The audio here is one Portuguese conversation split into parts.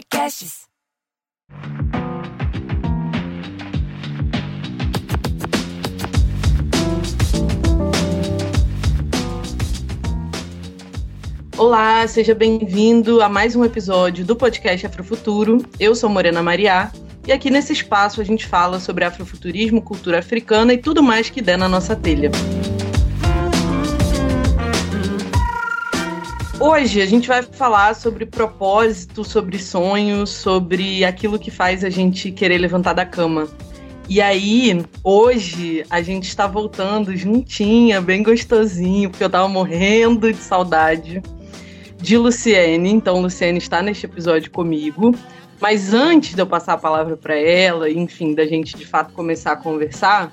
Podcasts. Olá, seja bem-vindo a mais um episódio do podcast Afrofuturo. Eu sou Morena Mariá e aqui nesse espaço a gente fala sobre afrofuturismo, cultura africana e tudo mais que der na nossa telha. Hoje a gente vai falar sobre propósito, sobre sonhos, sobre aquilo que faz a gente querer levantar da cama. E aí, hoje, a gente está voltando juntinha, bem gostosinho, porque eu tava morrendo de saudade de Luciene. Então, Luciene está neste episódio comigo. Mas antes de eu passar a palavra para ela, enfim, da gente de fato começar a conversar,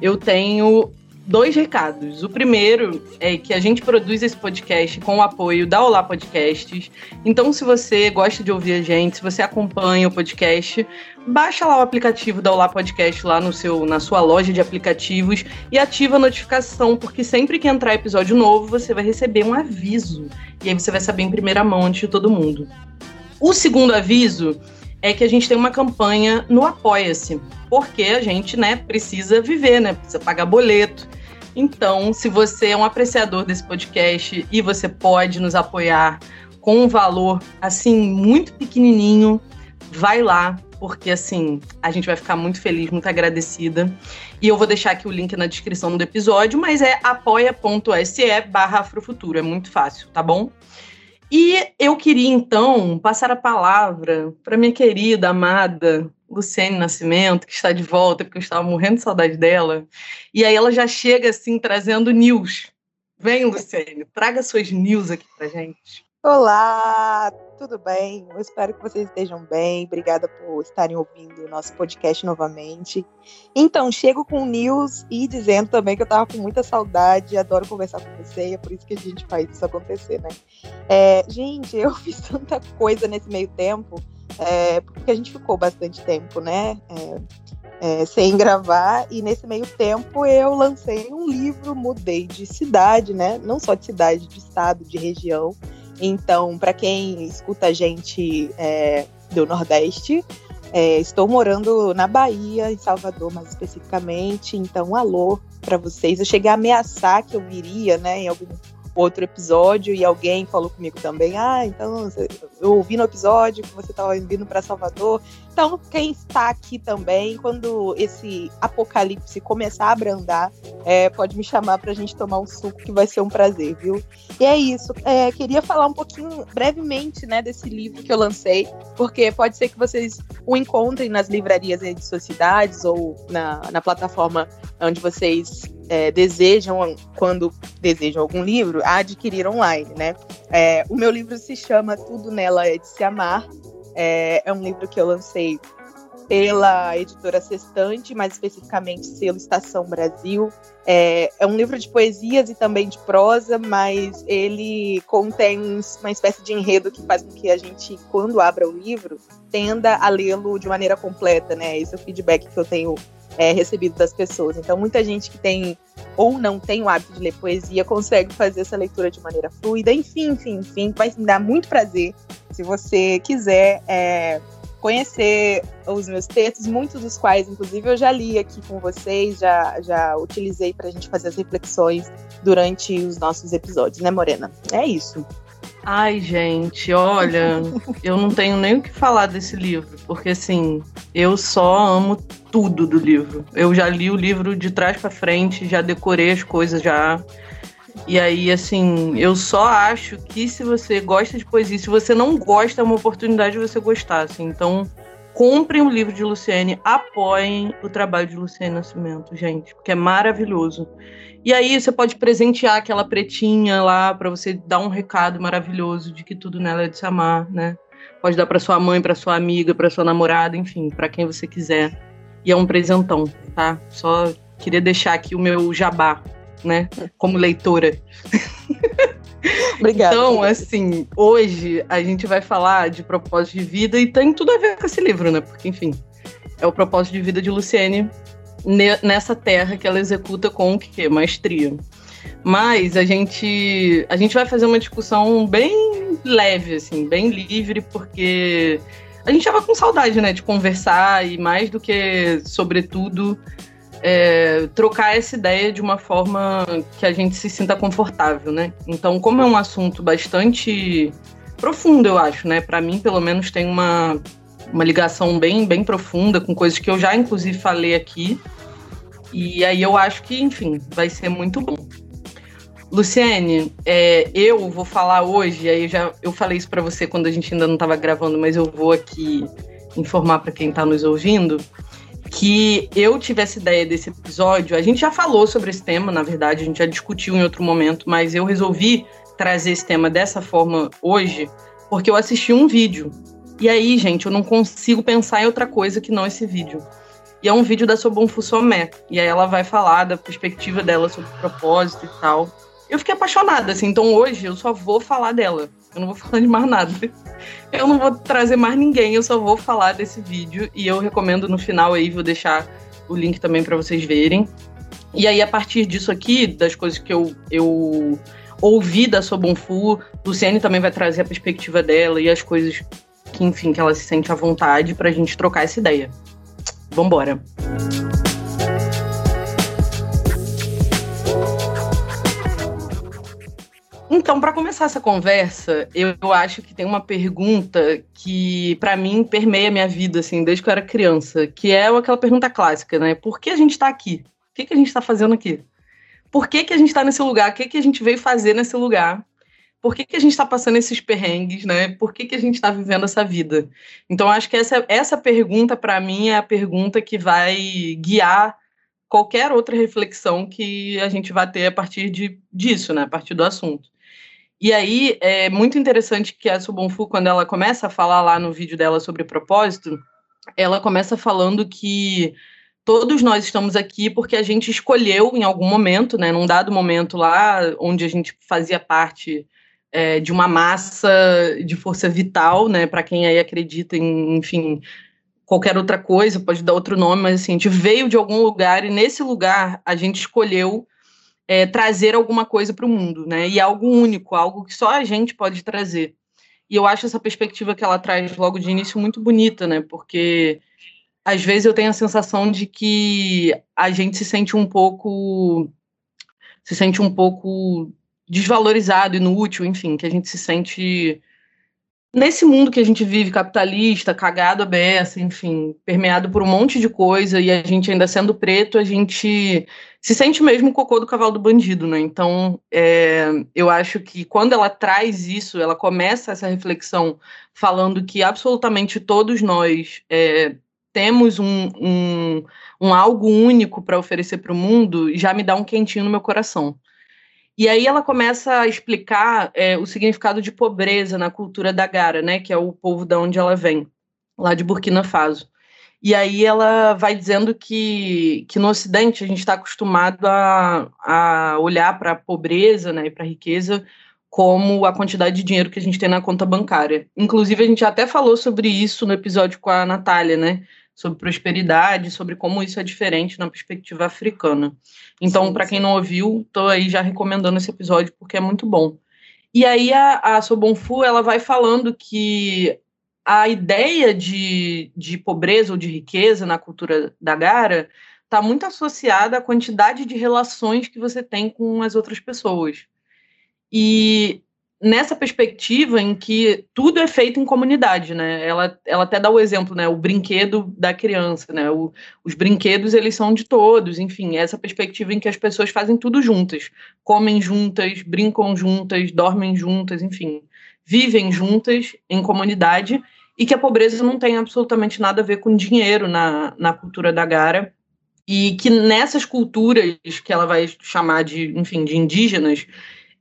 eu tenho dois recados. O primeiro é que a gente produz esse podcast com o apoio da Olá Podcasts. Então, se você gosta de ouvir a gente, se você acompanha o podcast, baixa lá o aplicativo da Olá Podcast lá no seu, na sua loja de aplicativos e ativa a notificação, porque sempre que entrar episódio novo, você vai receber um aviso. E aí você vai saber em primeira mão antes de todo mundo. O segundo aviso é que a gente tem uma campanha no Apoia-se, porque a gente, né, precisa viver, né, precisa pagar boleto. Então, se você é um apreciador desse podcast e você pode nos apoiar com um valor assim muito pequenininho, vai lá, porque assim, a gente vai ficar muito feliz, muito agradecida. E eu vou deixar aqui o link na descrição do episódio, mas é apoia.se barra afrofuturo, é muito fácil, tá bom? E eu queria então passar a palavra para minha querida, amada Luciene Nascimento, que está de volta, porque eu estava morrendo de saudade dela. E aí ela já chega assim trazendo news. Vem, Luciene, traga suas news aqui pra gente. Olá, tudo bem? Eu espero que vocês estejam bem. Obrigada por estarem ouvindo o nosso podcast novamente. Então, chego com news e dizendo também que eu estava com muita saudade, adoro conversar com você, é por isso que a gente faz isso acontecer, né? É, gente, eu fiz tanta coisa nesse meio tempo é, porque a gente ficou bastante tempo, né? É, é, sem gravar, e nesse meio tempo eu lancei um livro, mudei de cidade, né? Não só de cidade, de estado, de região. Então, para quem escuta a gente é, do Nordeste, é, estou morando na Bahia, em Salvador mais especificamente. Então, alô para vocês. Eu cheguei a ameaçar que eu viria, né, em algum outro episódio e alguém falou comigo também, ah, então eu ouvi no episódio que você estava vindo para Salvador. Então, quem está aqui também, quando esse apocalipse começar a abrandar, é, pode me chamar para a gente tomar um suco, que vai ser um prazer, viu? E é isso. É, queria falar um pouquinho, brevemente, né, desse livro que eu lancei, porque pode ser que vocês o encontrem nas livrarias de suas cidades ou na, na plataforma onde vocês é, desejam, quando desejam algum livro, adquirir online, né? É, o meu livro se chama Tudo Nela é de Se Amar. É, é um livro que eu lancei pela editora Sextante, mais especificamente selo Estação Brasil. É, é, um livro de poesias e também de prosa, mas ele contém uma espécie de enredo que faz com que a gente, quando abra o livro, tenda a lê-lo de maneira completa, né? Esse é o feedback que eu tenho é, recebido das pessoas. Então, muita gente que tem ou não tem o hábito de ler poesia consegue fazer essa leitura de maneira fluida. Enfim, enfim, enfim, vai me dar muito prazer se você quiser é, conhecer os meus textos, muitos dos quais, inclusive, eu já li aqui com vocês, já, já utilizei para a gente fazer as reflexões durante os nossos episódios, né, Morena? É isso. Ai, gente, olha, eu não tenho nem o que falar desse livro, porque assim, eu só amo tudo do livro. Eu já li o livro de trás para frente, já decorei as coisas já. E aí, assim, eu só acho que se você gosta de poesia, se você não gosta, é uma oportunidade de você gostar, assim. Então, comprem o livro de Luciene, apoiem o trabalho de Luciene Nascimento, gente, porque é maravilhoso. E aí você pode presentear aquela pretinha lá para você dar um recado maravilhoso de que tudo nela é de se amar, né? Pode dar para sua mãe, para sua amiga, para sua namorada, enfim, para quem você quiser. E é um presentão, tá? Só queria deixar aqui o meu jabá, né? Como leitora. Obrigada. Então, assim, hoje a gente vai falar de propósito de vida e tem tudo a ver com esse livro, né? Porque, enfim, é o propósito de vida de Luciene nessa terra que ela executa com o quê? Maestria. Mas a gente, a gente vai fazer uma discussão bem leve, assim, bem livre, porque a gente tava com saudade, né, de conversar e mais do que, sobretudo, é, trocar essa ideia de uma forma que a gente se sinta confortável, né? Então, como é um assunto bastante profundo, eu acho, né? Para mim, pelo menos, tem uma, uma ligação bem, bem profunda com coisas que eu já, inclusive, falei aqui. E aí eu acho que, enfim, vai ser muito bom. Luciene, é, eu vou falar hoje, aí eu já eu falei isso para você quando a gente ainda não estava gravando, mas eu vou aqui informar para quem está nos ouvindo que eu tive essa ideia desse episódio. A gente já falou sobre esse tema, na verdade, a gente já discutiu em outro momento, mas eu resolvi trazer esse tema dessa forma hoje porque eu assisti um vídeo. E aí, gente, eu não consigo pensar em outra coisa que não esse vídeo. E é um vídeo da Sobon Fussomé. E aí ela vai falar da perspectiva dela sobre o propósito e tal. Eu fiquei apaixonada, assim. Então hoje eu só vou falar dela. Eu não vou falar de mais nada. Eu não vou trazer mais ninguém, eu só vou falar desse vídeo. E eu recomendo no final aí, vou deixar o link também para vocês verem. E aí, a partir disso aqui, das coisas que eu, eu ouvi da Sobon Fu, Luciane também vai trazer a perspectiva dela e as coisas que, enfim, que ela se sente à vontade pra gente trocar essa ideia. Vambora! Então, para começar essa conversa, eu, eu, acho que tem uma pergunta que, para mim, permeia minha vida, assim, desde que eu era criança, que é aquela pergunta clássica, né? Por que a gente está aqui? O que, que a gente está fazendo aqui? Por que, que a gente está nesse lugar? O que, que a gente veio fazer nesse lugar? Por que, que a gente está passando esses perrengues, né? Por que, que a gente está vivendo essa vida? Então, acho que essa, essa pergunta, para mim, é a pergunta que vai guiar qualquer outra reflexão que a gente vai ter a partir de, disso, né? A partir do assunto. E aí é muito interessante que a Subonfu, quando ela começa a falar lá no vídeo dela sobre propósito, ela começa falando que todos nós estamos aqui porque a gente escolheu em algum momento, né, num dado momento lá, onde a gente fazia parte é, de uma massa de força vital, né, para quem aí acredita em, enfim, qualquer outra coisa, pode dar outro nome, mas assim, a gente veio de algum lugar e nesse lugar a gente escolheu é, trazer alguma coisa para o mundo, né? E algo único, algo que só a gente pode trazer. E eu acho essa perspectiva que ela traz logo de início muito bonita, né? Porque às vezes eu tenho a sensação de que a gente se sente um pouco se sente um pouco desvalorizado, inútil, enfim, que a gente se sente nesse mundo que a gente vive, capitalista, cagado a beça, enfim, permeado por um monte de coisa, e a gente ainda sendo preto, a gente se sente mesmo o cocô do cavalo do bandido, né? Então, é, eu acho que quando ela traz isso, ela começa essa reflexão falando que absolutamente todos nós é, temos um, um, um algo único para oferecer para o mundo, já me dá um quentinho no meu coração. E aí ela começa a explicar é, o significado de pobreza na cultura da Gara, né, que é o povo da onde ela vem, lá de Burkina Faso. E aí ela vai dizendo que, que no Ocidente a gente está acostumado a, a olhar para a pobreza né, e para a riqueza como a quantidade de dinheiro que a gente tem na conta bancária. Inclusive, a gente até falou sobre isso no episódio com a Natália, né? Sobre prosperidade, sobre como isso é diferente na perspectiva africana. Então, para quem não ouviu, estou aí já recomendando esse episódio porque é muito bom. E aí a, a Sobonfu, ela vai falando que a ideia de, de pobreza ou de riqueza na cultura da Gara está muito associada à quantidade de relações que você tem com as outras pessoas. E nessa perspectiva em que tudo é feito em comunidade, né? Ela, ela até dá o exemplo, né? O brinquedo da criança, né? O, os brinquedos, eles são de todos, enfim, essa perspectiva em que as pessoas fazem tudo juntas. Comem juntas, brincam juntas, dormem juntas, enfim. Vivem juntas em comunidade e que a pobreza não tem absolutamente nada a ver com dinheiro na, na cultura da Gara e que nessas culturas que ela vai chamar de, enfim, de indígenas,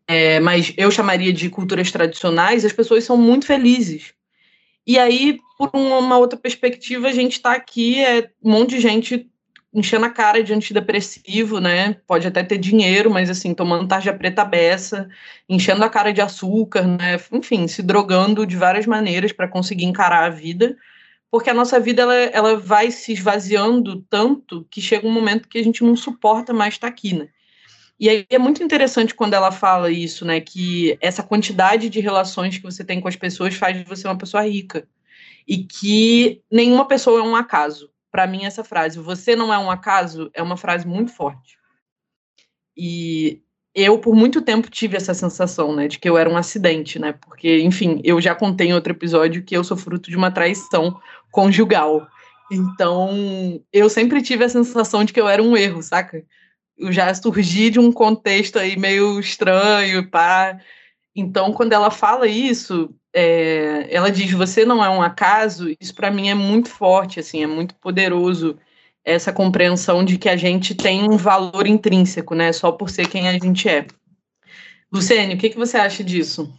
é, mas eu chamaria de culturas tradicionais, as pessoas são muito felizes. E aí, por uma outra perspectiva, a gente está aqui, é um monte de gente enchendo a cara de antidepressivo, né? Pode até ter dinheiro, mas assim, tomando tarja preta beça, enchendo a cara de açúcar, né? Enfim, se drogando de várias maneiras para conseguir encarar a vida, porque a nossa vida ela, ela vai se esvaziando tanto que chega um momento que a gente não suporta mais estar tá aqui, né? E aí é muito interessante quando ela fala isso, né? Que essa quantidade de relações que você tem com as pessoas faz de você uma pessoa rica. E que nenhuma pessoa é um acaso. Para mim, essa frase, você não é um acaso, é uma frase muito forte. E eu, por muito tempo, tive essa sensação, né? De que eu era um acidente, né? Porque, enfim, eu já contei em outro episódio que eu sou fruto de uma traição conjugal. Então, eu sempre tive a sensação de que eu era um erro, saca? Já surgi de um contexto aí meio estranho, pá. Então, quando ela fala isso, é, ela diz: "Você não é um acaso". Isso para mim é muito forte, assim, é muito poderoso essa compreensão de que a gente tem um valor intrínseco, né? Só por ser quem a gente é. Luciane, o que, que você acha disso?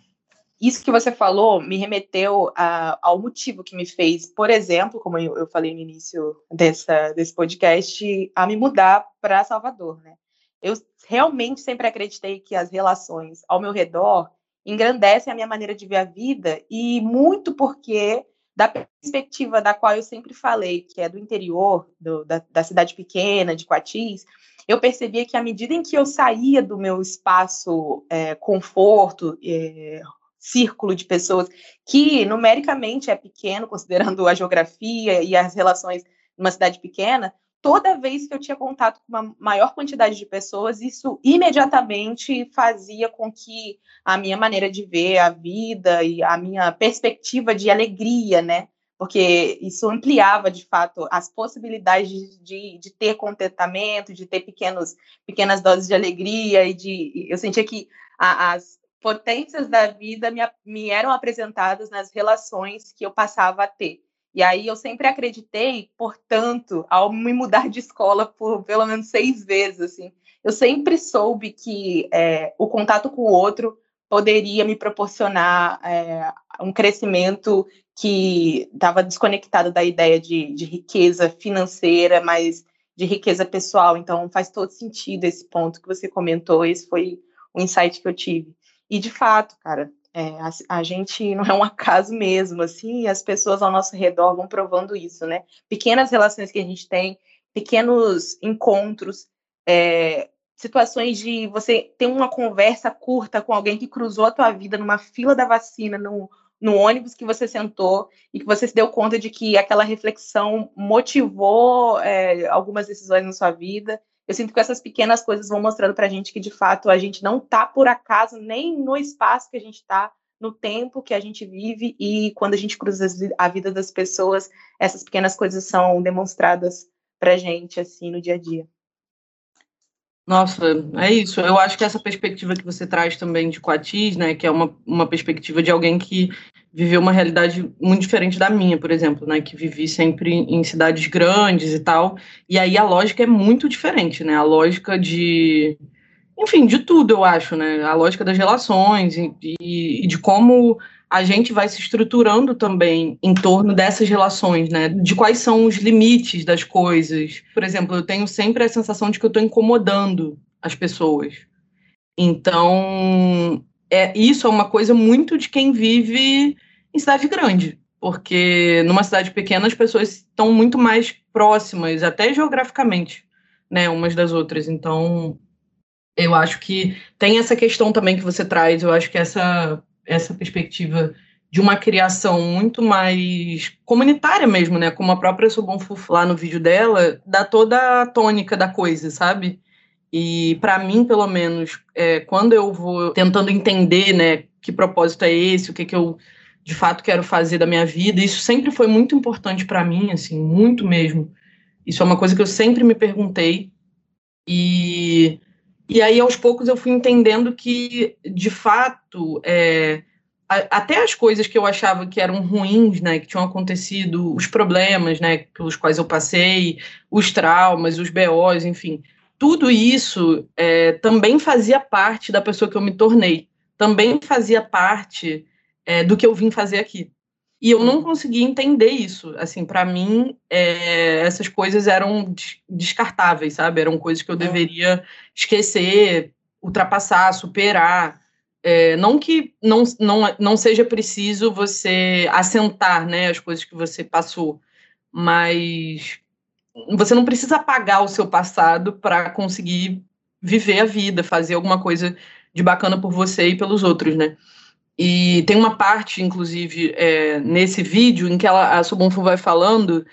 Isso que você falou me remeteu a, ao motivo que me fez, por exemplo, como eu, falei no início dessa, desse podcast, a me mudar para Salvador, né? Eu realmente sempre acreditei que as relações ao meu redor engrandecem a minha maneira de ver a vida e muito porque da perspectiva da qual eu sempre falei, que é do interior, do, da, da cidade pequena, de Coatis, eu percebia que à medida em que eu saía do meu espaço é, conforto, é, círculo de pessoas que numericamente é pequeno, considerando a geografia e as relações numa cidade pequena, toda vez que eu tinha contato com uma maior quantidade de pessoas, isso imediatamente fazia com que a minha maneira de ver a vida e a minha perspectiva de alegria, né? Porque isso ampliava, de fato, as possibilidades de, de, ter contentamento, de ter pequenos, pequenas doses de alegria e de... Eu sentia que a, as, potências da vida me, me eram apresentadas nas relações que eu passava a ter. E aí eu sempre acreditei, portanto, ao me mudar de escola por pelo menos seis vezes, assim, eu sempre soube que é, o contato com o outro poderia me proporcionar é, um crescimento que estava desconectado da ideia de, de riqueza financeira, mas de riqueza pessoal. Então faz todo sentido esse ponto que você comentou. Esse foi o insight que eu tive. E de fato, cara, é, a, a, gente não é um acaso mesmo, assim, e as pessoas ao nosso redor vão provando isso, né? Pequenas relações que a gente tem, pequenos encontros, é, situações de você ter uma conversa curta com alguém que cruzou a tua vida numa fila da vacina, no, no ônibus que você sentou e que você se deu conta de que aquela reflexão motivou é, algumas decisões na sua vida eu sinto que essas pequenas coisas vão mostrando para a gente que, de fato, a gente não está por acaso nem no espaço que a gente está, no tempo que a gente vive, e quando a gente cruza a vida das pessoas, essas pequenas coisas são demonstradas para a gente, assim, no dia a dia. Nossa, é isso. Eu acho que essa perspectiva que você traz também de Coatis, né, que é uma, uma perspectiva de alguém que viveu uma realidade muito diferente da minha, por exemplo, né, que vivi sempre em cidades grandes e tal, e aí a lógica é muito diferente, né, a lógica de, enfim, de tudo, eu acho, né, a lógica das relações e, e, e de como a gente vai se estruturando também em torno dessas relações, né? De quais são os limites das coisas. Por exemplo, eu tenho sempre a sensação de que eu estou incomodando as pessoas. Então, é, isso é uma coisa muito de quem vive em cidade grande, porque numa cidade pequena as pessoas estão muito mais próximas, até geograficamente, né, umas das outras. Então, eu acho que tem essa questão também que você traz, eu acho que essa, essa perspectiva de uma criação muito mais comunitária mesmo, né, como a própria Sobonfuf lá no vídeo dela, dá toda a tônica da coisa, sabe? E para mim, pelo menos, é, quando eu vou tentando entender, né, que propósito é esse, o que, que eu de fato quero fazer da minha vida, isso sempre foi muito importante para mim, assim, muito mesmo. Isso é uma coisa que eu sempre me perguntei. E, e aí, aos poucos, eu fui entendendo que, de fato, é, até as coisas que eu achava que eram ruins, né, que tinham acontecido, os problemas, né, pelos quais eu passei, os traumas, os BOs, enfim, tudo isso é, também fazia parte da pessoa que eu me tornei, também fazia parte é, do que eu vim fazer aqui. E eu não conseguia entender isso. Assim, para mim, é, essas coisas eram descartáveis, sabe? Eram coisas que eu é. deveria esquecer, ultrapassar, superar. É, não que não, não, não seja preciso você assentar né, as coisas que você passou, mas você não precisa apagar o seu passado para conseguir viver a vida, fazer alguma coisa de bacana por você e pelos outros, né? E tem uma parte, inclusive, é, nesse vídeo em que ela, a Sobonfu vai falando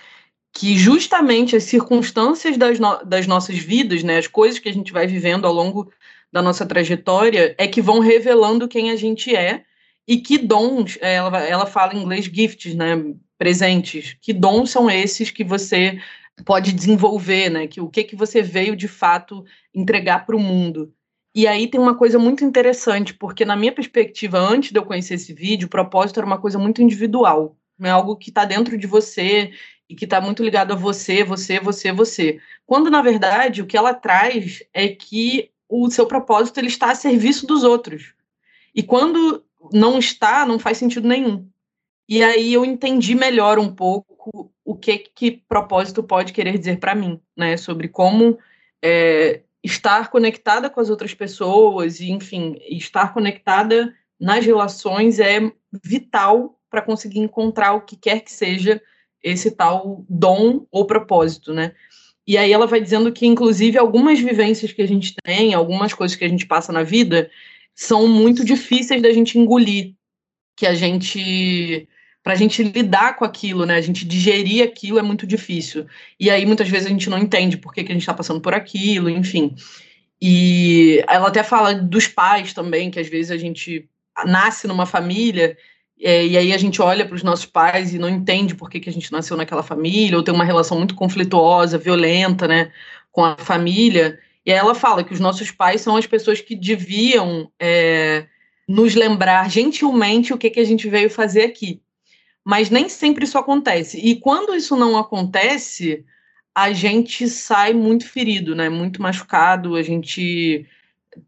que justamente as circunstâncias das, no, das nossas vidas, né, as coisas que a gente vai vivendo ao longo da nossa trajetória, é que vão revelando quem a gente é e que dons, é, ela, ela fala em inglês gifts, né, presentes, que dons são esses que você pode desenvolver, né, que o que, que você veio de fato entregar para o mundo. E aí tem uma coisa muito interessante, porque na minha perspectiva, antes de eu conhecer esse vídeo, o propósito era uma coisa muito individual, é algo que está dentro de você e que está muito ligado a você, você, você, você. Quando na verdade o que ela traz é que o seu propósito ele está a serviço dos outros. E quando não está, não faz sentido nenhum. E aí eu entendi melhor um pouco o que que propósito pode querer dizer para mim, né? Sobre como é, estar conectada com as outras pessoas e, enfim, estar conectada nas relações é vital para conseguir encontrar o que quer que seja esse tal dom ou propósito, né? E aí ela vai dizendo que, inclusive, algumas vivências que a gente tem, algumas coisas que a gente passa na vida, são muito difíceis da gente engolir, que a gente para a gente lidar com aquilo, né? A gente digerir aquilo é muito difícil. E aí muitas vezes a gente não entende por que, que a gente está passando por aquilo, enfim. E ela até fala dos pais também, que às vezes a gente nasce numa família é, e aí a gente olha para os nossos pais e não entende por que, que a gente nasceu naquela família, ou tem uma relação muito conflituosa, violenta, né, com a família. E aí ela fala que os nossos pais são as pessoas que deviam é, nos lembrar gentilmente o que, que a gente veio fazer aqui mas nem sempre isso acontece. E quando isso não acontece, a gente sai muito ferido, né? Muito machucado, a gente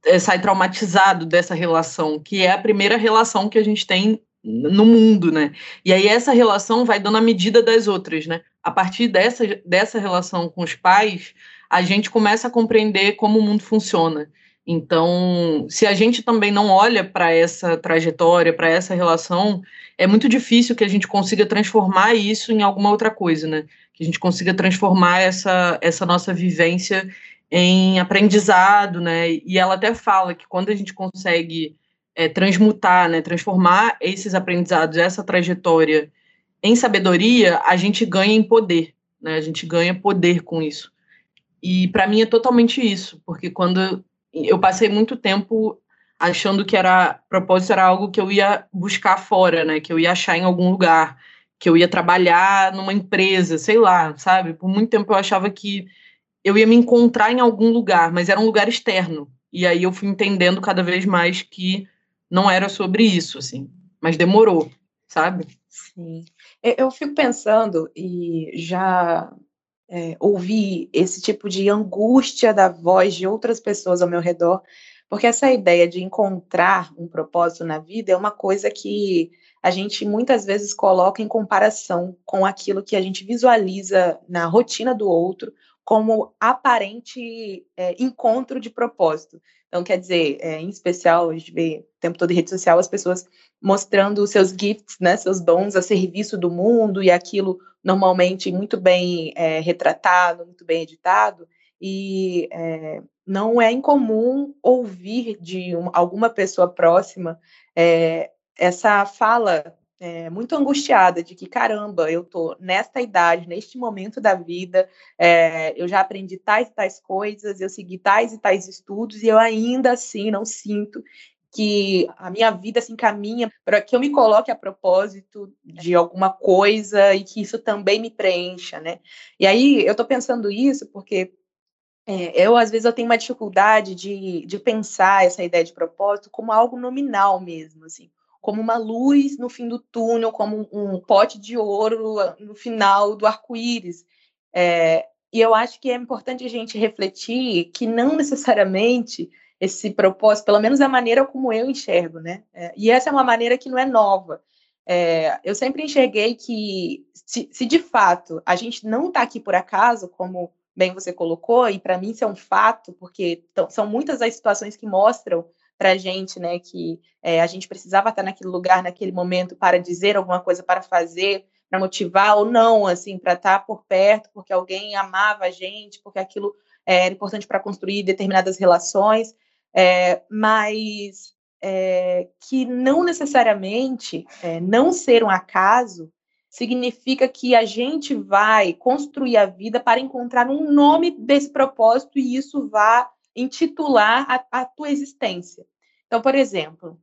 é, sai traumatizado dessa relação, que é a primeira relação que a gente tem no mundo, né? E aí essa relação vai dando a medida das outras, né? A partir dessa, dessa relação com os pais, a gente começa a compreender como o mundo funciona. Então, se a gente também não olha para essa trajetória, para essa relação, é muito difícil que a gente consiga transformar isso em alguma outra coisa, né? Que a gente consiga transformar essa, essa nossa vivência em aprendizado, né? E ela até fala que quando a gente consegue é, transmutar, né, transformar esses aprendizados, essa trajetória em sabedoria, a gente ganha em poder, né? A gente ganha poder com isso. E para mim é totalmente isso, porque quando eu passei muito tempo achando que era propósito era algo que eu ia buscar fora, né? Que eu ia achar em algum lugar, que eu ia trabalhar numa empresa, sei lá, sabe? Por muito tempo eu achava que eu ia me encontrar em algum lugar, mas era um lugar externo. E aí eu fui entendendo cada vez mais que não era sobre isso, assim. Mas demorou, sabe? Sim. Eu fico pensando e já é, ouvir esse tipo de angústia da voz de outras pessoas ao meu redor, porque essa ideia de encontrar um propósito na vida é uma coisa que a gente muitas vezes coloca em comparação com aquilo que a gente visualiza na rotina do outro como aparente é, encontro de propósito. Então, quer dizer, é, em especial, a gente vê o tempo todo em rede social as pessoas mostrando os seus gifts, né, seus dons a serviço do mundo e aquilo normalmente muito bem é, retratado, muito bem editado, e é, não é incomum ouvir de uma, alguma pessoa próxima é, essa fala é, muito angustiada de que caramba, eu tô nesta idade, neste momento da vida, é, eu já aprendi tais e tais coisas, eu segui tais e tais estudos e eu ainda assim não sinto que a minha vida se encaminha para que eu me coloque a propósito de alguma coisa e que isso também me preencha, né? E aí eu estou pensando isso porque é, eu às vezes eu tenho uma dificuldade de, de pensar essa ideia de propósito como algo nominal mesmo, assim, como uma luz no fim do túnel, como um pote de ouro no final do arco-íris. É, e eu acho que é importante a gente refletir que não necessariamente esse propósito, pelo menos a maneira como eu enxergo, né? É, e essa é uma maneira que não é nova. É, eu sempre enxerguei que, se, se de fato a gente não está aqui por acaso, como bem você colocou, e para mim isso é um fato, porque são muitas as situações que mostram para a gente, né, que é, a gente precisava estar naquele lugar, naquele momento, para dizer alguma coisa, para fazer, para motivar ou não, assim, para estar por perto, porque alguém amava a gente, porque aquilo era importante para construir determinadas relações, é, mas é, que não necessariamente é, não ser um acaso significa que a gente vai construir a vida para encontrar um nome desse propósito e isso vá intitular a, a tua existência. Então, por exemplo,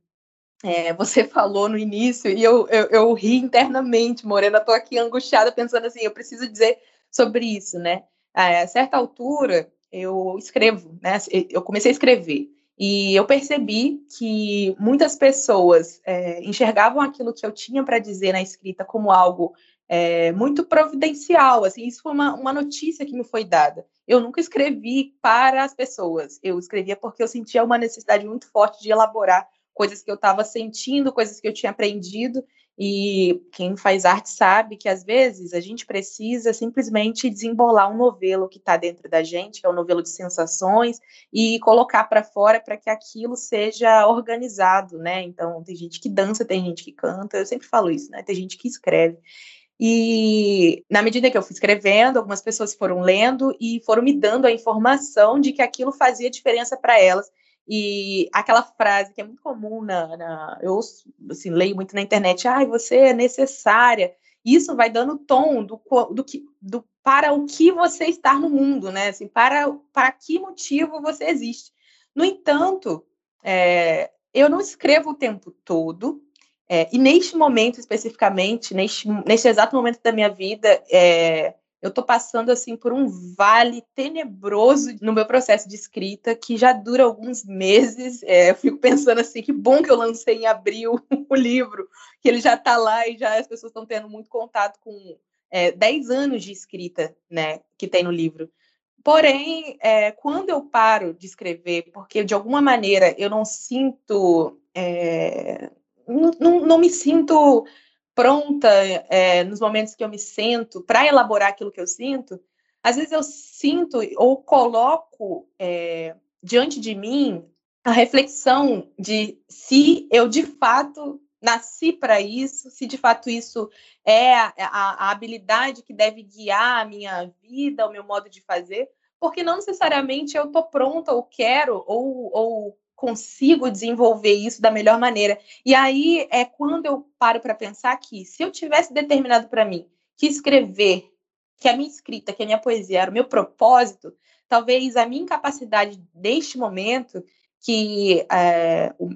é, você falou no início e eu, eu, eu ri internamente, Morena, estou aqui angustiada pensando assim, eu preciso dizer sobre isso, né? A certa altura, eu escrevo, né? Eu comecei a escrever. E eu percebi que muitas pessoas é, enxergavam aquilo que eu tinha para dizer na escrita como algo é, muito providencial. Assim, isso foi uma, uma notícia que me foi dada. Eu nunca escrevi para as pessoas. Eu escrevia porque eu sentia uma necessidade muito forte de elaborar coisas que eu estava sentindo, coisas que eu tinha aprendido. E quem faz arte sabe que às vezes a gente precisa simplesmente desembolar um novelo que está dentro da gente, que é um novelo de sensações, e colocar para fora para que aquilo seja organizado, né? Então, tem gente que dança, tem gente que canta, eu sempre falo isso, né? Tem gente que escreve. E na medida que eu fui escrevendo, algumas pessoas foram lendo e foram me dando a informação de que aquilo fazia diferença para elas e aquela frase que é muito comum na, na eu assim, leio muito na internet, ai, ah, você é necessária. Isso vai dando tom do, do que do para o que você está no mundo, né? Assim, para, para que motivo você existe. No entanto, é, eu não escrevo o tempo todo, é, e neste momento especificamente, neste, neste exato momento da minha vida, é, eu estou passando assim por um vale tenebroso no meu processo de escrita que já dura alguns meses. É, eu fico pensando assim, que bom que eu lancei em abril o livro, que ele já está lá e já as pessoas estão tendo muito contato com é, 10 anos de escrita, né, que tem no livro. Porém, é, quando eu paro de escrever, porque de alguma maneira eu não sinto, é, não, não, não me sinto pronta é, nos momentos que eu me sento para elaborar aquilo que eu sinto, às vezes eu sinto ou coloco é, diante de mim a reflexão de se eu de fato nasci para isso, se de fato isso é a, a, a, habilidade que deve guiar a minha vida, o meu modo de fazer, porque não necessariamente eu estou pronta ou quero ou, ou consigo desenvolver isso da melhor maneira. E aí é quando eu paro para pensar que se eu tivesse determinado para mim que escrever, que a minha escrita, que a minha poesia era o meu propósito, talvez a minha incapacidade neste momento, que é, o,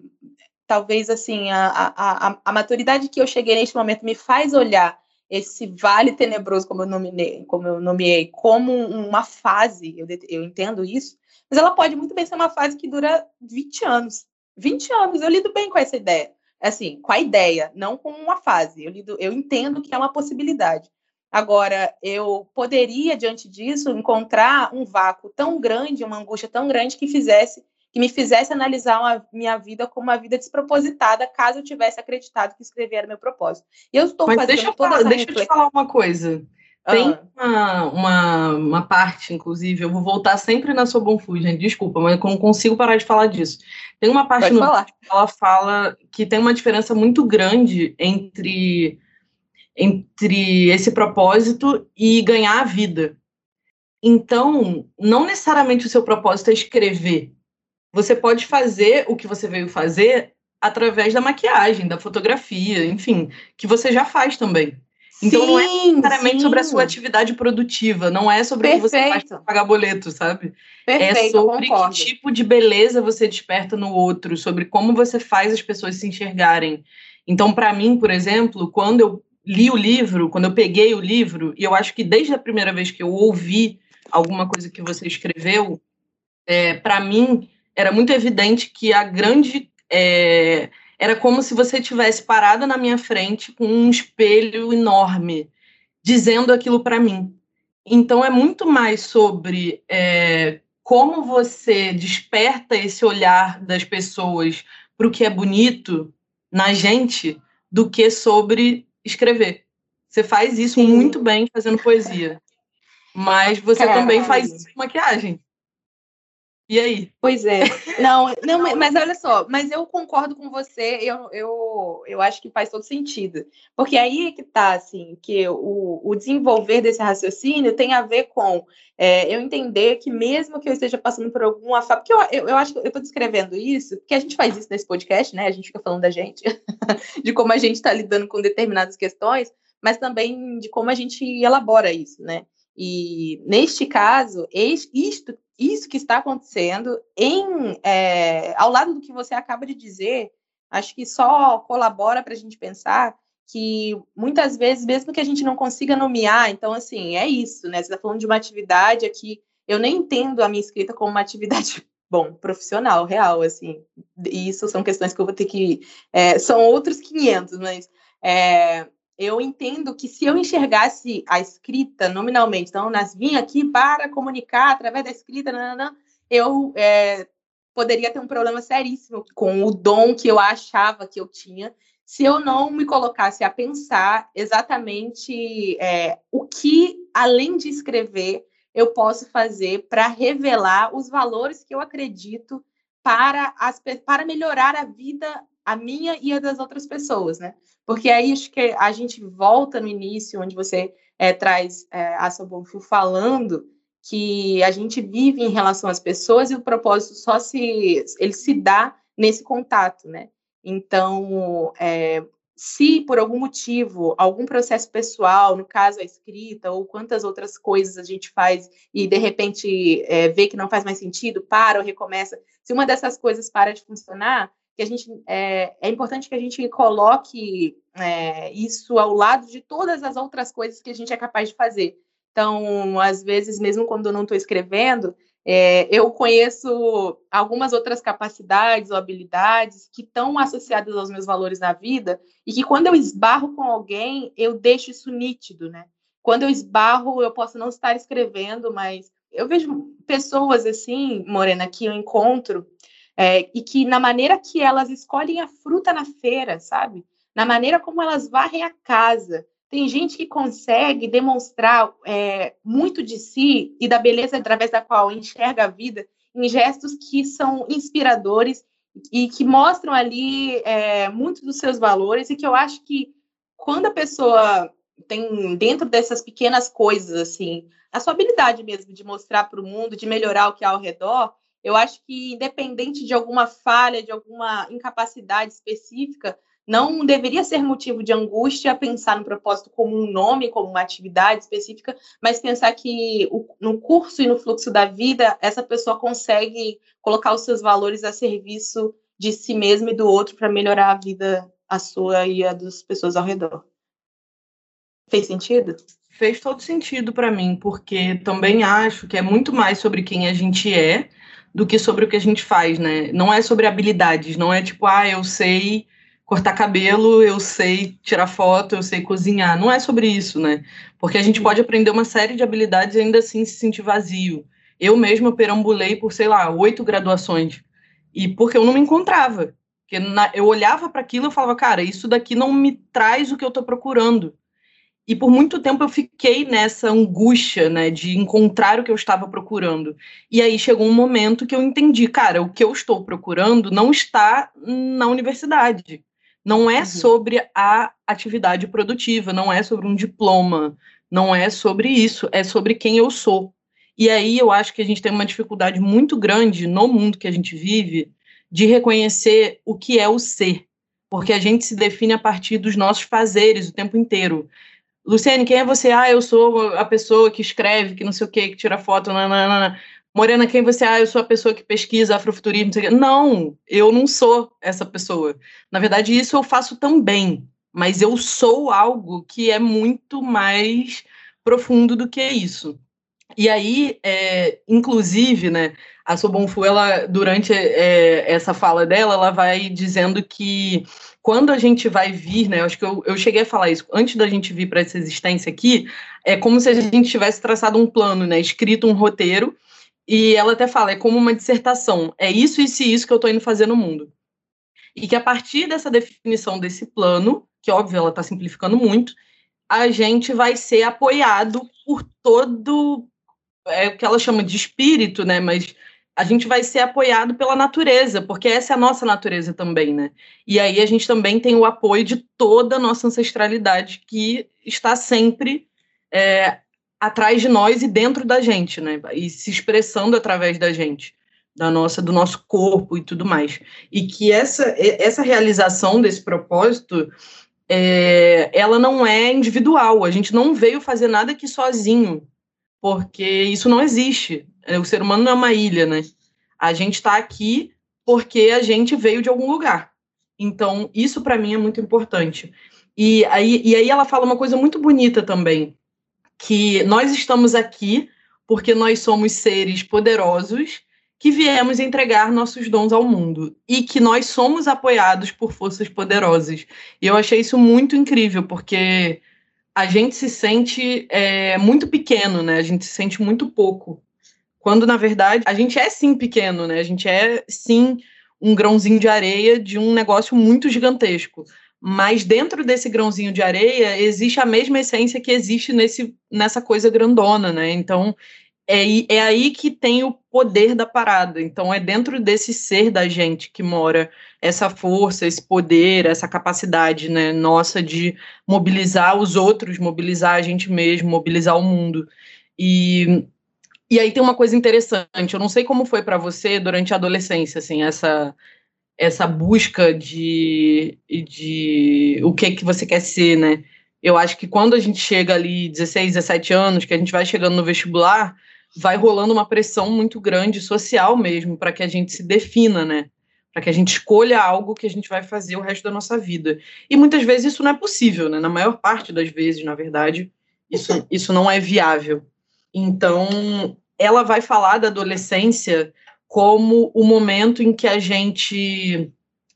talvez assim a, a, a, maturidade que eu cheguei neste momento me faz olhar esse vale tenebroso, como eu nomeei, como, eu nomeei, como uma fase, eu, eu entendo isso, mas ela pode muito bem ser uma fase que dura 20 anos. 20 anos, eu lido bem com essa ideia. Assim, com a ideia, não com uma fase. Eu, lido, eu entendo que é uma possibilidade. Agora, eu poderia, diante disso, encontrar um vácuo tão grande, uma angústia tão grande que fizesse que me fizesse analisar a minha vida como uma vida despropositada, caso eu tivesse acreditado que escrever era meu propósito. E eu estou Mas fazendo deixa eu, falar, deixa eu te falar uma coisa. Tem uma, uma, uma, parte, inclusive, eu vou voltar sempre na Food, gente, desculpa, mas eu não consigo parar de falar disso. Tem uma parte no que ela fala que tem uma diferença muito grande entre, entre esse propósito e ganhar a vida. Então, não necessariamente o seu propósito é escrever. Você pode fazer o que você veio fazer através da maquiagem, da fotografia, enfim, que você já faz também. Então sim, não é necessariamente sim. sobre a sua atividade produtiva, não é sobre Perfeito. o que você faz para pagar boleto, sabe? É Perfeito, é sobre concordo. que tipo de beleza você desperta no outro, sobre como você faz as pessoas se enxergarem. Então, para mim, por exemplo, quando eu li o livro, quando eu peguei o livro, e eu acho que desde a primeira vez que eu ouvi alguma coisa que você escreveu, é, para mim era muito evidente que a grande é, era como se você tivesse parada na minha frente com um espelho enorme, dizendo aquilo para mim. Então é muito mais sobre é, como você desperta esse olhar das pessoas para o que é bonito na gente do que sobre escrever. Você faz isso Sim. muito bem fazendo poesia. Mas você também faz isso com maquiagem. E aí? Pois é. Não, não, mas olha só, mas eu concordo com você, eu, eu, eu acho que faz todo sentido. Porque aí é que tá, assim, que o, o desenvolver desse raciocínio tem a ver com é, eu entender que mesmo que eu esteja passando por alguma fase, porque eu, eu, eu acho que eu estou descrevendo isso, porque a gente faz isso nesse podcast, né? A gente fica falando da gente, de como a gente está lidando com determinadas questões, mas também de como a gente elabora isso, né? E neste caso, isto, isso que está acontecendo, em, é, ao lado do que você acaba de dizer, acho que só colabora para a gente pensar que muitas vezes, mesmo que a gente não consiga nomear, então, assim, é isso, né? Você está falando de uma atividade aqui, eu nem entendo a minha escrita como uma atividade, bom, profissional, real, assim, e isso são questões que eu vou ter que, é, são outros 500, mas é, eu entendo que se eu enxergasse a escrita nominalmente, então, nas vim aqui para comunicar através da escrita, nanana, eu é, poderia ter um problema seríssimo com o dom que eu achava que eu tinha, se eu não me colocasse a pensar exatamente é, o que, além de escrever, eu posso fazer para revelar os valores que eu acredito para, as, para melhorar a vida, a minha e a das outras pessoas, né? Porque aí acho que a gente volta no início, onde você é, traz é, a Sobonfu falando que a gente vive em relação às pessoas e o propósito só se ele se dá nesse contato, né? Então, é, se por algum motivo, algum processo pessoal, no caso a escrita, ou quantas outras coisas a gente faz e de repente é, vê que não faz mais sentido, para ou recomeça, se uma dessas coisas para de funcionar, que a gente é, é importante que a gente coloque é, isso ao lado de todas as outras coisas que a gente é capaz de fazer. Então, às vezes, mesmo quando eu não estou escrevendo, é, eu conheço algumas outras capacidades ou habilidades que estão associadas aos meus valores na vida e que quando eu esbarro com alguém, eu deixo isso nítido, né? Quando eu esbarro, eu posso não estar escrevendo, mas eu vejo pessoas assim, Morena, que eu encontro é, e que na maneira que elas escolhem a fruta na feira, sabe? Na maneira como elas varrem a casa. Tem gente que consegue demonstrar é, muito de si e da beleza através da qual enxerga a vida em gestos que são inspiradores e que mostram ali é, muitos dos seus valores e que eu acho que quando a pessoa tem dentro dessas pequenas coisas assim a sua habilidade mesmo de mostrar para o mundo, de melhorar o que há ao redor, eu acho que, independente de alguma falha, de alguma incapacidade específica, não deveria ser motivo de angústia pensar no propósito como um nome, como uma atividade específica, mas pensar que no curso e no fluxo da vida, essa pessoa consegue colocar os seus valores a serviço de si mesma e do outro para melhorar a vida, a sua e a das pessoas ao redor. Fez sentido? Fez todo sentido para mim, porque também acho que é muito mais sobre quem a gente é do que sobre o que a gente faz, né? Não é sobre habilidades, não é tipo, ah, eu sei cortar cabelo, eu sei tirar foto, eu sei cozinhar. Não é sobre isso, né? Porque a gente pode aprender uma série de habilidades e ainda assim se sentir vazio. Eu mesma perambulei por, sei lá, oito graduações. E porque eu não me encontrava. Porque na, eu olhava para aquilo e falava, cara, isso daqui não me traz o que eu estou procurando. E por muito tempo eu fiquei nessa angústia, né, de encontrar o que eu estava procurando. E aí chegou um momento que eu entendi, cara, o que eu estou procurando não está na universidade. Não é uhum. sobre a atividade produtiva, não é sobre um diploma, não é sobre isso, é sobre quem eu sou. E aí eu acho que a gente tem uma dificuldade muito grande no mundo que a gente vive de reconhecer o que é o ser, porque a gente se define a partir dos nossos fazeres o tempo inteiro. Luciane, quem é você? Ah, eu sou a pessoa que escreve, que não sei o quê, que tira foto, nananana. Morena, quem você? Ah, eu sou a pessoa que pesquisa afrofuturismo, não sei o quê. Não, eu não sou essa pessoa. Na verdade, isso eu faço também, mas eu sou algo que é muito mais profundo do que isso. E aí, é, inclusive, né, a Sobonfu, ela, durante é, essa fala dela, ela vai dizendo que quando a gente vai vir, né? Acho que eu, eu cheguei a falar isso, antes da gente vir para essa existência aqui, é como se a gente tivesse traçado um plano, né? Escrito um roteiro, e ela até fala, é como uma dissertação, é isso, isso e isso que eu estou indo fazer no mundo. E que a partir dessa definição desse plano, que óbvio ela está simplificando muito, a gente vai ser apoiado por todo é o que ela chama de espírito, né? Mas a gente vai ser apoiado pela natureza, porque essa é a nossa natureza também, né? E aí a gente também tem o apoio de toda a nossa ancestralidade que está sempre é, atrás de nós e dentro da gente, né? E se expressando através da gente, da nossa, do nosso corpo e tudo mais. E que essa, essa realização desse propósito, é, ela não é individual. A gente não veio fazer nada aqui sozinho, porque isso não existe. O ser humano não é uma ilha, né? A gente está aqui porque a gente veio de algum lugar. Então, isso para mim é muito importante. E aí, e aí ela fala uma coisa muito bonita também, que nós estamos aqui porque nós somos seres poderosos que viemos entregar nossos dons ao mundo e que nós somos apoiados por forças poderosas. E eu achei isso muito incrível, porque a gente se sente é, muito pequeno, né? A gente se sente muito pouco. Quando, na verdade, a gente é sim pequeno, né? A gente é sim um grãozinho de areia de um negócio muito gigantesco mas dentro desse grãozinho de areia existe a mesma essência que existe nesse, nessa coisa grandona, né? Então é, é aí que tem o poder da parada. Então é dentro desse ser da gente que mora essa força, esse poder, essa capacidade, né, nossa de mobilizar os outros, mobilizar a gente mesmo, mobilizar o mundo. E e aí tem uma coisa interessante, eu não sei como foi para você durante a adolescência, assim, essa essa busca de, de o que que você quer ser, né? Eu acho que quando a gente chega ali 16, 17 anos, que a gente vai chegando no vestibular, vai rolando uma pressão muito grande social mesmo para que a gente se defina, né? Para que a gente escolha algo que a gente vai fazer o resto da nossa vida. E muitas vezes isso não é possível, né? Na maior parte das vezes, na verdade, isso, isso não é viável. Então, ela vai falar da adolescência como o momento em que a gente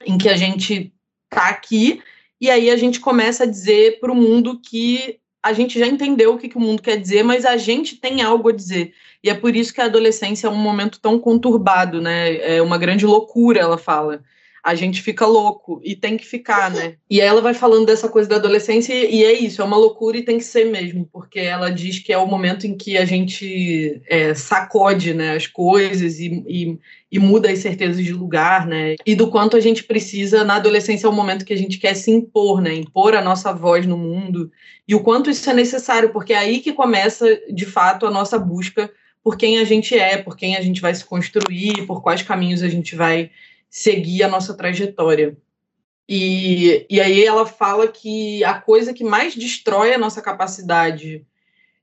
em que a gente está aqui e aí a gente começa a dizer para o mundo que a gente já entendeu o que, que o mundo quer dizer, mas a gente tem algo a dizer. E é por isso que a adolescência é um momento tão conturbado, né? É uma grande loucura, ela fala a gente fica louco e tem que ficar, né? E aí ela vai falando dessa coisa da adolescência e é isso, é uma loucura e tem que ser mesmo, porque ela diz que é o momento em que a gente é, sacode né, as coisas e, e, e, muda as certezas de lugar, né? E do quanto a gente precisa, na adolescência é o momento que a gente quer se impor, né? Impor a nossa voz no mundo e o quanto isso é necessário, porque é aí que começa, de fato, a nossa busca por quem a gente é, por quem a gente vai se construir, por quais caminhos a gente vai seguir a nossa trajetória. E, e aí ela fala que a coisa que mais destrói a nossa capacidade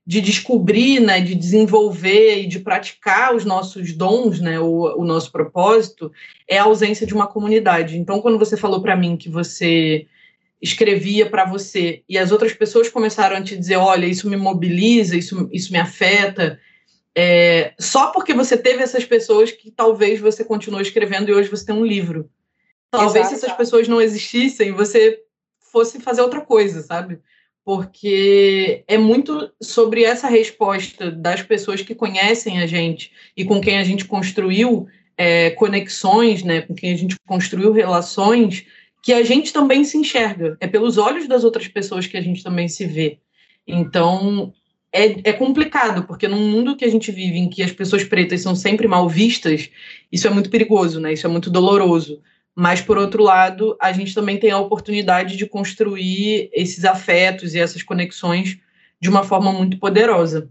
de descobrir, né, de desenvolver e de praticar os nossos dons, né, o, o nosso propósito, é a ausência de uma comunidade. Então, quando você falou para mim que você escrevia para você e as outras pessoas começaram a te dizer, olha, isso me mobiliza, isso, isso me afeta, é, só porque você teve essas pessoas que talvez você continue escrevendo e hoje você tem um livro. Talvez Exato. se essas pessoas não existissem, você fosse fazer outra coisa, sabe? Porque é muito sobre essa resposta das pessoas que conhecem a gente e com quem a gente construiu é, conexões, né? Com quem a gente construiu relações, que a gente também se enxerga. É pelos olhos das outras pessoas que a gente também se vê. Então, é, é complicado, porque num mundo que a gente vive em que as pessoas pretas são sempre mal vistas, isso é muito perigoso, né? Isso é muito doloroso. Mas, por outro lado, a gente também tem a oportunidade de construir esses afetos e essas conexões de uma forma muito poderosa.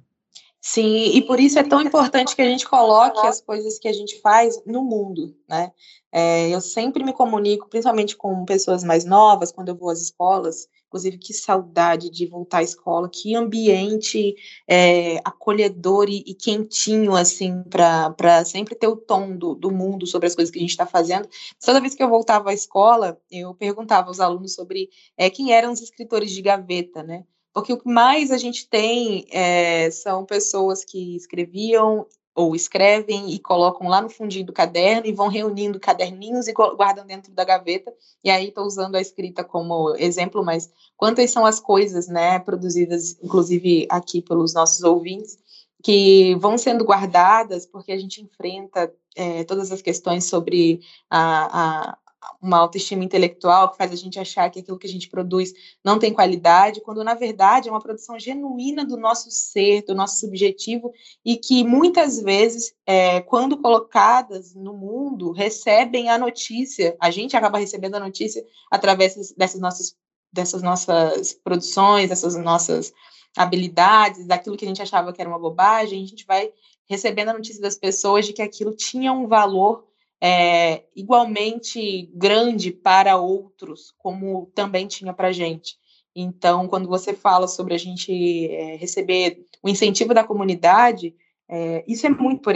Sim, e por isso é tão importante que a gente coloque as coisas que a gente faz no mundo, né? É, eu sempre me comunico, principalmente com pessoas mais novas, quando eu vou às escolas, Inclusive, que saudade de voltar à escola, que ambiente é, acolhedor e, e, quentinho, assim, para sempre ter o tom do, do mundo sobre as coisas que a gente está fazendo. Toda vez que eu voltava à escola, eu perguntava aos alunos sobre é, quem eram os escritores de gaveta, né? Porque o que mais a gente tem é, são pessoas que escreviam ou escrevem e colocam lá no fundinho do caderno e vão reunindo caderninhos e guardam dentro da gaveta. E aí estou usando a escrita como exemplo, mas quantas são as coisas, né, produzidas, inclusive aqui pelos nossos ouvintes, que vão sendo guardadas porque a gente enfrenta é, todas as questões sobre a, a uma autoestima intelectual que faz a gente achar que aquilo que a gente produz não tem qualidade, quando na verdade é uma produção genuína do nosso ser, do nosso subjetivo, e que muitas vezes, é, quando colocadas no mundo, recebem a notícia, a gente acaba recebendo a notícia através dessas nossas, dessas nossas produções, dessas nossas habilidades, daquilo que a gente achava que era uma bobagem, a gente vai recebendo a notícia das pessoas de que aquilo tinha um valor é, igualmente grande para outros, como também tinha para a gente. Então, quando você fala sobre a gente é, receber o incentivo da comunidade, é, isso é muito,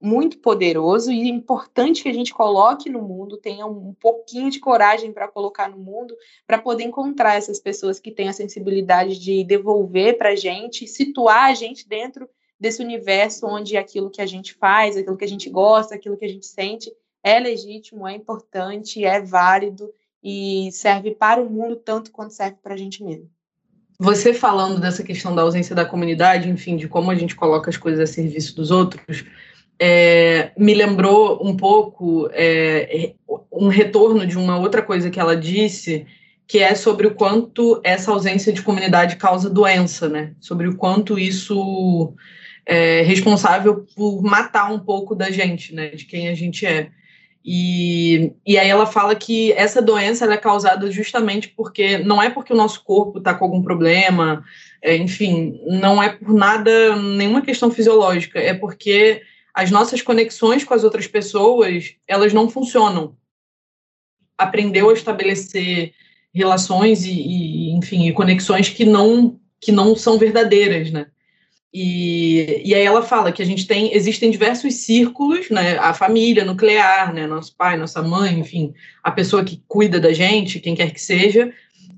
muito poderoso e importante que a gente coloque no mundo, tenha um pouquinho de coragem para colocar no mundo, para poder encontrar essas pessoas que têm a sensibilidade de devolver para a gente, situar a gente dentro desse universo onde aquilo que a gente faz, aquilo que a gente gosta, aquilo que a gente sente, é legítimo, é importante, é válido e serve para o mundo tanto quanto serve para a gente mesmo. Você falando dessa questão da ausência da comunidade, enfim, de como a gente coloca as coisas a serviço dos outros, é, me lembrou um pouco é, um retorno de uma outra coisa que ela disse, que é sobre o quanto essa ausência de comunidade causa doença, né? Sobre o quanto isso é responsável por matar um pouco da gente, né? De quem a gente é. E, e aí ela fala que essa doença é causada justamente porque não é porque o nosso corpo está com algum problema, é, enfim, não é por nada, nenhuma questão fisiológica, é porque as nossas conexões com as outras pessoas, elas não funcionam. Aprendeu a estabelecer relações e, e enfim, conexões que não que não são verdadeiras, né? E, e aí ela fala que a gente tem, existem diversos círculos, né? A família nuclear, né? Nosso pai, nossa mãe, enfim, a pessoa que cuida da gente, quem quer que seja,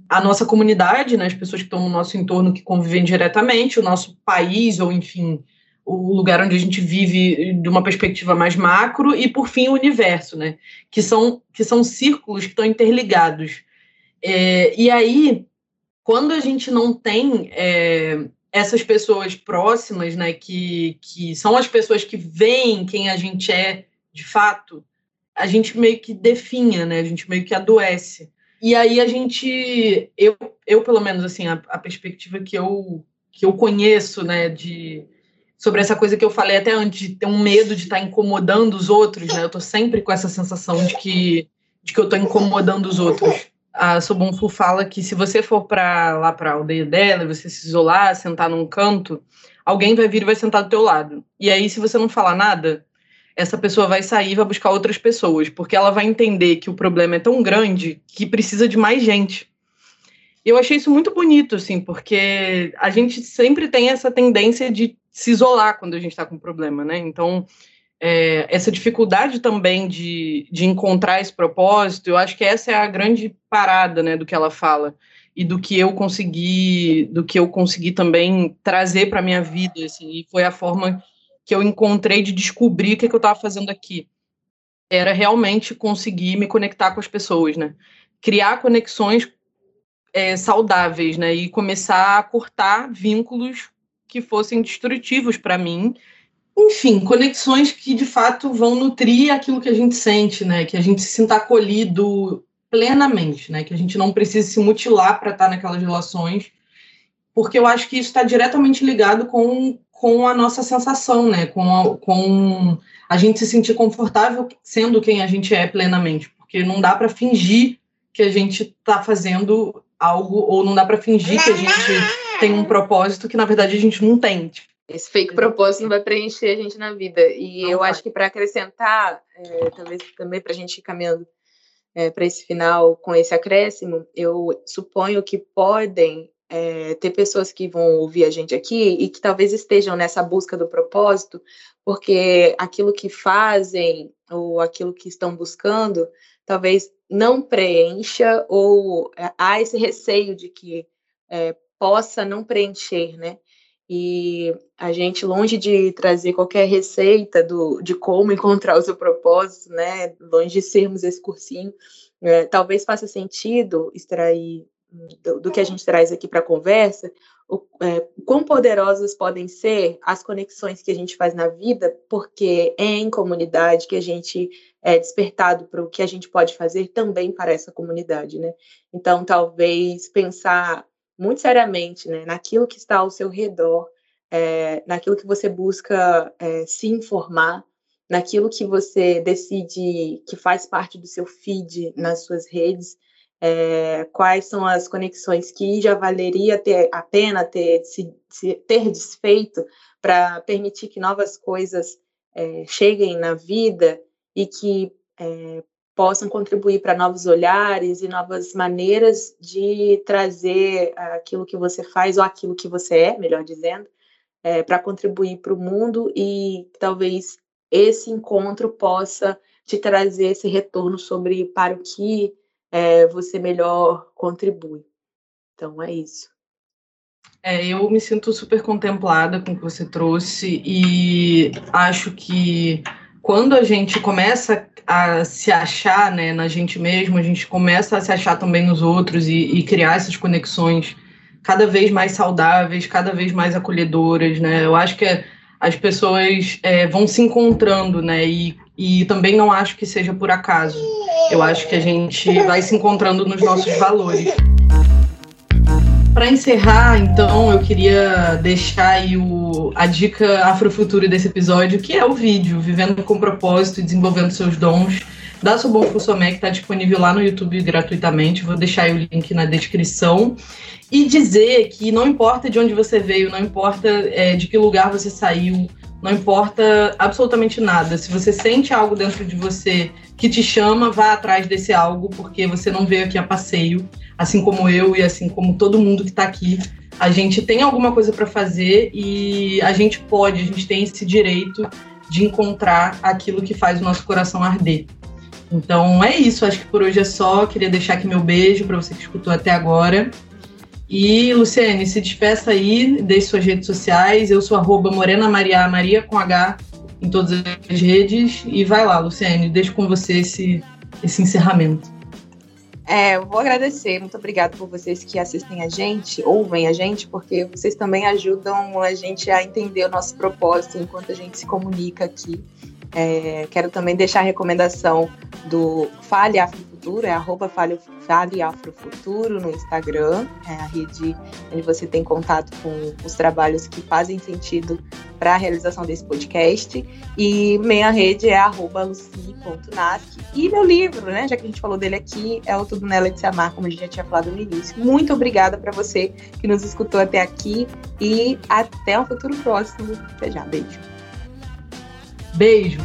a nossa comunidade, né? As pessoas que estão no nosso entorno que convivem diretamente, o nosso país, ou enfim, o lugar onde a gente vive de uma perspectiva mais macro, e por fim o universo, né? Que são, que são círculos que estão interligados. É, e aí, quando a gente não tem é, essas pessoas próximas, né, que, que são as pessoas que veem quem a gente é de fato, a gente meio que definha, né, a gente meio que adoece. E aí a gente, eu, eu pelo menos, assim, a, a perspectiva que eu, que eu conheço, né, de, sobre essa coisa que eu falei até antes, de ter um medo de estar tá incomodando os outros, né, eu tô sempre com essa sensação de que, de que eu tô incomodando os outros a Sobonfu fala que se você for para lá para a aldeia dela, você se isolar, sentar num canto, alguém vai vir e vai sentar do teu lado. E aí, se você não falar nada, essa pessoa vai sair e vai buscar outras pessoas, porque ela vai entender que o problema é tão grande que precisa de mais gente. Eu achei isso muito bonito, assim, porque a gente sempre tem essa tendência de se isolar quando a gente está com problema, né? Então, é, essa dificuldade também de, de encontrar esse propósito, eu acho que essa é a grande parada, né, do que ela fala e do que eu consegui, do que eu consegui também trazer para minha vida, assim, e foi a forma que eu encontrei de descobrir o que, que eu estava fazendo aqui. Era realmente conseguir me conectar com as pessoas, né? Criar conexões é, saudáveis, né? E começar a cortar vínculos que fossem destrutivos para mim enfim, conexões que de fato vão nutrir aquilo que a gente sente, né? Que a gente se sinta acolhido plenamente, né? Que a gente não precise se mutilar para estar naquelas relações, porque eu acho que isso está diretamente ligado com, com a nossa sensação, né? Com a, com a gente se sentir confortável sendo quem a gente é plenamente, porque não dá para fingir que a gente está fazendo algo ou não dá para fingir que a gente tem um propósito que na verdade a gente não tem. Tipo, esse fake propósito não vai preencher a gente na vida. E não eu vai. acho que para acrescentar, é, talvez também para a gente ir caminhando é, para esse final com esse acréscimo, eu suponho que podem é, ter pessoas que vão ouvir a gente aqui e que talvez estejam nessa busca do propósito, porque aquilo que fazem ou aquilo que estão buscando talvez não preencha ou é, há esse receio de que é, possa não preencher, né? E a gente, longe de trazer qualquer receita do, de como encontrar o seu propósito, né? Longe de sermos esse cursinho, é, talvez faça sentido extrair do, do, que a gente traz aqui para a conversa o é, quão poderosas podem ser as conexões que a gente faz na vida, porque é em comunidade que a gente é despertado para o que a gente pode fazer também para essa comunidade, né? Então, talvez pensar muito seriamente né, naquilo que está ao seu redor, é, naquilo que você busca é, se informar, naquilo que você decide que faz parte do seu feed nas suas redes, é, quais são as conexões que já valeria ter, a pena ter, se, ter desfeito para permitir que novas coisas é, cheguem na vida e que é, possam contribuir para novos olhares e novas maneiras de trazer aquilo que você faz ou aquilo que você é, melhor dizendo, é, para contribuir para o mundo e talvez esse encontro possa te trazer esse retorno sobre para o que é, você melhor contribui. Então é isso. É, eu me sinto super contemplada com o que você trouxe e acho que quando a gente começa a se achar né, na gente mesmo, a gente começa a se achar também nos outros e, e criar essas conexões cada vez mais saudáveis, cada vez mais acolhedoras, né? Eu acho que as pessoas é, vão se encontrando, né? E, e também não acho que seja por acaso. Eu acho que a gente vai se encontrando nos nossos valores. Para encerrar, então, eu queria deixar aí o, a dica afrofuturo desse episódio, que é o vídeo Vivendo com Propósito e Desenvolvendo Seus Dons, da Sobon Fussomé, que está disponível lá no YouTube gratuitamente. Vou deixar aí o link na descrição. E dizer que não importa de onde você veio, não importa é, de que lugar você saiu, não importa absolutamente nada. Se você sente algo dentro de você que te chama, vá atrás desse algo, porque você não veio aqui a passeio, assim como eu e assim como todo mundo que está aqui. A gente tem alguma coisa para fazer e a gente pode, a gente tem esse direito de encontrar aquilo que faz o nosso coração arder. Então é isso, acho que por hoje é só. Queria deixar aqui meu beijo para você que escutou até agora. E, Luciane, se despeça aí, deixe suas redes sociais. Eu sou arroba Morena Maria, Maria com H em todas as redes. E vai lá, Luciane, deixo com você esse, esse encerramento. É, eu vou agradecer, muito obrigada por vocês que assistem a gente, ouvem a gente, porque vocês também ajudam a gente a entender o nosso propósito enquanto a gente se comunica aqui. É, quero também deixar a recomendação do Fale É arroba Fale Afrofuturo no Instagram, é a rede onde você tem contato com os trabalhos que fazem sentido para a realização desse podcast. E minha rede é arroba luci.nasc. E meu livro, né, já que a gente falou dele aqui, é o Tudo Nela de Se Amar, como a gente já tinha falado no início. Muito obrigada para você que nos escutou até aqui e até um futuro próximo. Até já, beijo. Beijo!